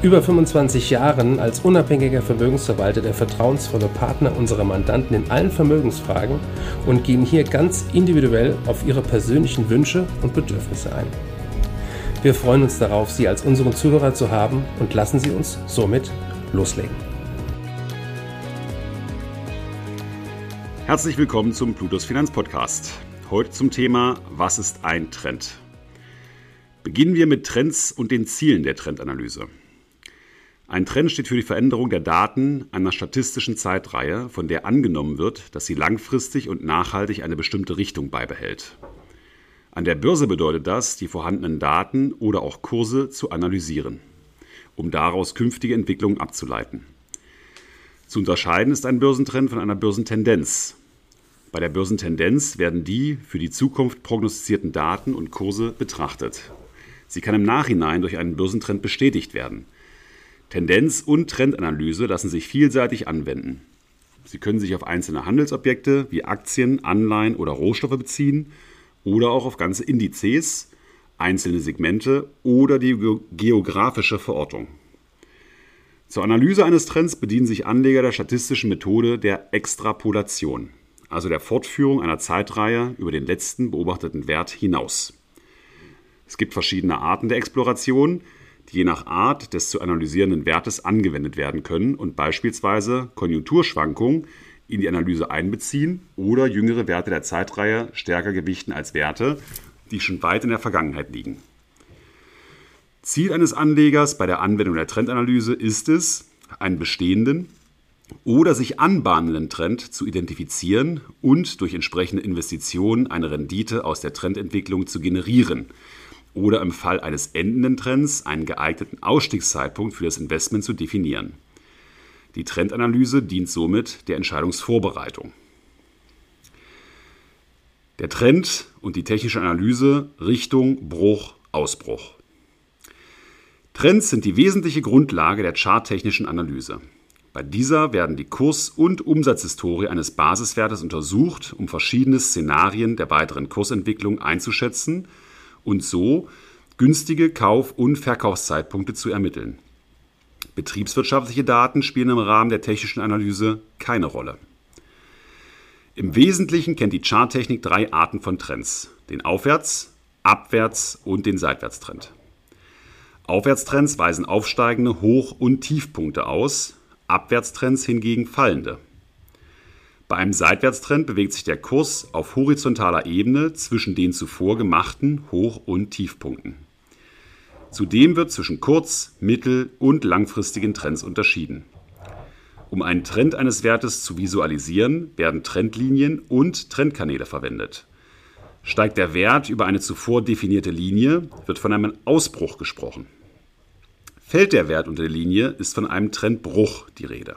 über 25 Jahren als unabhängiger Vermögensverwalter der vertrauensvolle Partner unserer Mandanten in allen Vermögensfragen und gehen hier ganz individuell auf ihre persönlichen Wünsche und Bedürfnisse ein. Wir freuen uns darauf, Sie als unseren Zuhörer zu haben und lassen Sie uns somit loslegen. Herzlich willkommen zum Plutos Finanzpodcast. Heute zum Thema Was ist ein Trend? Beginnen wir mit Trends und den Zielen der Trendanalyse. Ein Trend steht für die Veränderung der Daten einer statistischen Zeitreihe, von der angenommen wird, dass sie langfristig und nachhaltig eine bestimmte Richtung beibehält. An der Börse bedeutet das, die vorhandenen Daten oder auch Kurse zu analysieren, um daraus künftige Entwicklungen abzuleiten. Zu unterscheiden ist ein Börsentrend von einer Börsentendenz. Bei der Börsentendenz werden die für die Zukunft prognostizierten Daten und Kurse betrachtet. Sie kann im Nachhinein durch einen Börsentrend bestätigt werden – Tendenz- und Trendanalyse lassen sich vielseitig anwenden. Sie können sich auf einzelne Handelsobjekte wie Aktien, Anleihen oder Rohstoffe beziehen oder auch auf ganze Indizes, einzelne Segmente oder die geografische Verortung. Zur Analyse eines Trends bedienen sich Anleger der statistischen Methode der Extrapolation, also der Fortführung einer Zeitreihe über den letzten beobachteten Wert hinaus. Es gibt verschiedene Arten der Exploration, die je nach Art des zu analysierenden Wertes angewendet werden können und beispielsweise Konjunkturschwankungen in die Analyse einbeziehen oder jüngere Werte der Zeitreihe stärker gewichten als Werte, die schon weit in der Vergangenheit liegen. Ziel eines Anlegers bei der Anwendung der Trendanalyse ist es, einen bestehenden oder sich anbahnenden Trend zu identifizieren und durch entsprechende Investitionen eine Rendite aus der Trendentwicklung zu generieren, oder im Fall eines endenden Trends einen geeigneten Ausstiegszeitpunkt für das Investment zu definieren. Die Trendanalyse dient somit der Entscheidungsvorbereitung. Der Trend und die technische Analyse Richtung, Bruch, Ausbruch. Trends sind die wesentliche Grundlage der charttechnischen Analyse. Bei dieser werden die Kurs- und Umsatzhistorie eines Basiswertes untersucht, um verschiedene Szenarien der weiteren Kursentwicklung einzuschätzen und so günstige Kauf- und Verkaufszeitpunkte zu ermitteln. Betriebswirtschaftliche Daten spielen im Rahmen der technischen Analyse keine Rolle. Im Wesentlichen kennt die Charttechnik drei Arten von Trends: den Aufwärts-, Abwärts- und den Seitwärtstrend. Aufwärtstrends weisen aufsteigende Hoch- und Tiefpunkte aus, Abwärtstrends hingegen fallende. Bei einem Seitwärtstrend bewegt sich der Kurs auf horizontaler Ebene zwischen den zuvor gemachten Hoch- und Tiefpunkten. Zudem wird zwischen kurz-, mittel- und langfristigen Trends unterschieden. Um einen Trend eines Wertes zu visualisieren, werden Trendlinien und Trendkanäle verwendet. Steigt der Wert über eine zuvor definierte Linie, wird von einem Ausbruch gesprochen. Fällt der Wert unter der Linie, ist von einem Trendbruch die Rede.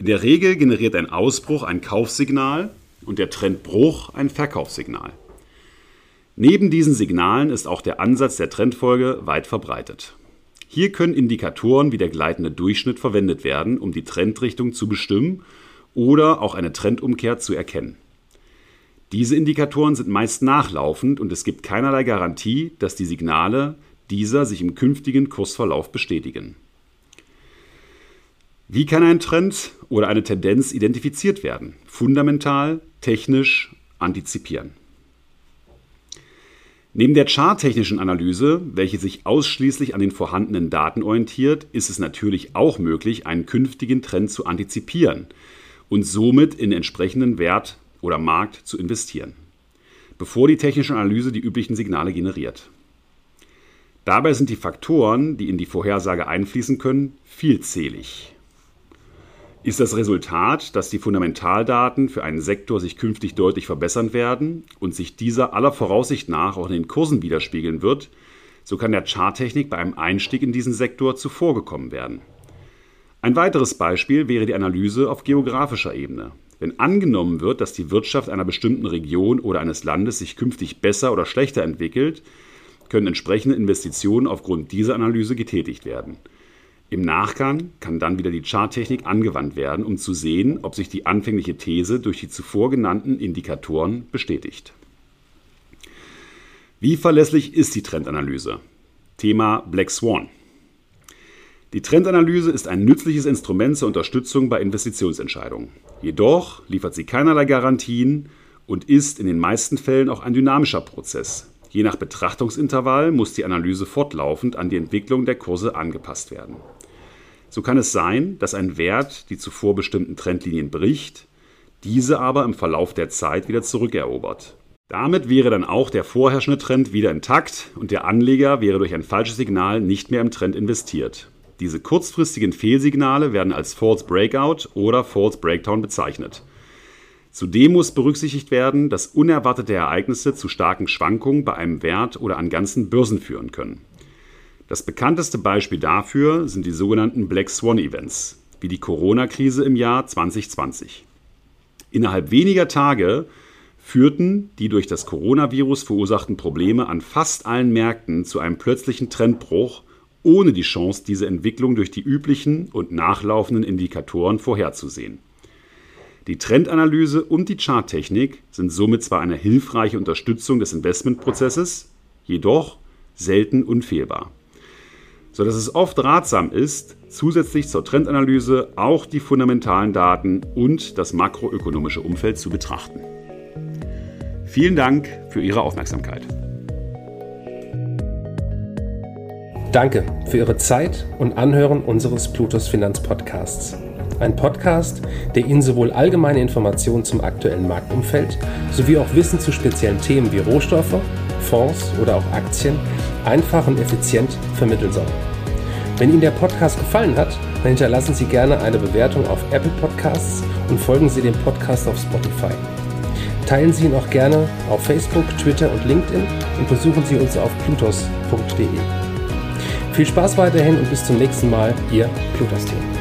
In der Regel generiert ein Ausbruch ein Kaufsignal und der Trendbruch ein Verkaufssignal. Neben diesen Signalen ist auch der Ansatz der Trendfolge weit verbreitet. Hier können Indikatoren wie der gleitende Durchschnitt verwendet werden, um die Trendrichtung zu bestimmen oder auch eine Trendumkehr zu erkennen. Diese Indikatoren sind meist nachlaufend und es gibt keinerlei Garantie, dass die Signale dieser sich im künftigen Kursverlauf bestätigen. Wie kann ein Trend oder eine Tendenz identifiziert werden? Fundamental, technisch, antizipieren. Neben der charttechnischen Analyse, welche sich ausschließlich an den vorhandenen Daten orientiert, ist es natürlich auch möglich, einen künftigen Trend zu antizipieren und somit in entsprechenden Wert oder Markt zu investieren, bevor die technische Analyse die üblichen Signale generiert. Dabei sind die Faktoren, die in die Vorhersage einfließen können, vielzählig ist das Resultat, dass die Fundamentaldaten für einen Sektor sich künftig deutlich verbessern werden und sich dieser aller Voraussicht nach auch in den Kursen widerspiegeln wird, so kann der Charttechnik bei einem Einstieg in diesen Sektor zuvorgekommen werden. Ein weiteres Beispiel wäre die Analyse auf geografischer Ebene. Wenn angenommen wird, dass die Wirtschaft einer bestimmten Region oder eines Landes sich künftig besser oder schlechter entwickelt, können entsprechende Investitionen aufgrund dieser Analyse getätigt werden. Im Nachgang kann dann wieder die Charttechnik angewandt werden, um zu sehen, ob sich die anfängliche These durch die zuvor genannten Indikatoren bestätigt. Wie verlässlich ist die Trendanalyse? Thema Black Swan. Die Trendanalyse ist ein nützliches Instrument zur Unterstützung bei Investitionsentscheidungen. Jedoch liefert sie keinerlei Garantien und ist in den meisten Fällen auch ein dynamischer Prozess. Je nach Betrachtungsintervall muss die Analyse fortlaufend an die Entwicklung der Kurse angepasst werden. So kann es sein, dass ein Wert die zuvor bestimmten Trendlinien bricht, diese aber im Verlauf der Zeit wieder zurückerobert. Damit wäre dann auch der vorherrschende Trend wieder intakt und der Anleger wäre durch ein falsches Signal nicht mehr im Trend investiert. Diese kurzfristigen Fehlsignale werden als False Breakout oder False Breakdown bezeichnet. Zudem muss berücksichtigt werden, dass unerwartete Ereignisse zu starken Schwankungen bei einem Wert oder an ganzen Börsen führen können. Das bekannteste Beispiel dafür sind die sogenannten Black Swan Events, wie die Corona-Krise im Jahr 2020. Innerhalb weniger Tage führten die durch das Coronavirus verursachten Probleme an fast allen Märkten zu einem plötzlichen Trendbruch ohne die Chance, diese Entwicklung durch die üblichen und nachlaufenden Indikatoren vorherzusehen. Die Trendanalyse und die Charttechnik sind somit zwar eine hilfreiche Unterstützung des Investmentprozesses, jedoch selten unfehlbar, sodass es oft ratsam ist, zusätzlich zur Trendanalyse auch die fundamentalen Daten und das makroökonomische Umfeld zu betrachten. Vielen Dank für Ihre Aufmerksamkeit. Danke für Ihre Zeit und Anhören unseres Plutos Finanz Podcasts. Ein Podcast, der Ihnen sowohl allgemeine Informationen zum aktuellen Marktumfeld sowie auch Wissen zu speziellen Themen wie Rohstoffe, Fonds oder auch Aktien einfach und effizient vermitteln soll. Wenn Ihnen der Podcast gefallen hat, dann hinterlassen Sie gerne eine Bewertung auf Apple Podcasts und folgen Sie dem Podcast auf Spotify. Teilen Sie ihn auch gerne auf Facebook, Twitter und LinkedIn und besuchen Sie uns auf plutos.de. Viel Spaß weiterhin und bis zum nächsten Mal, Ihr Plutos-Team.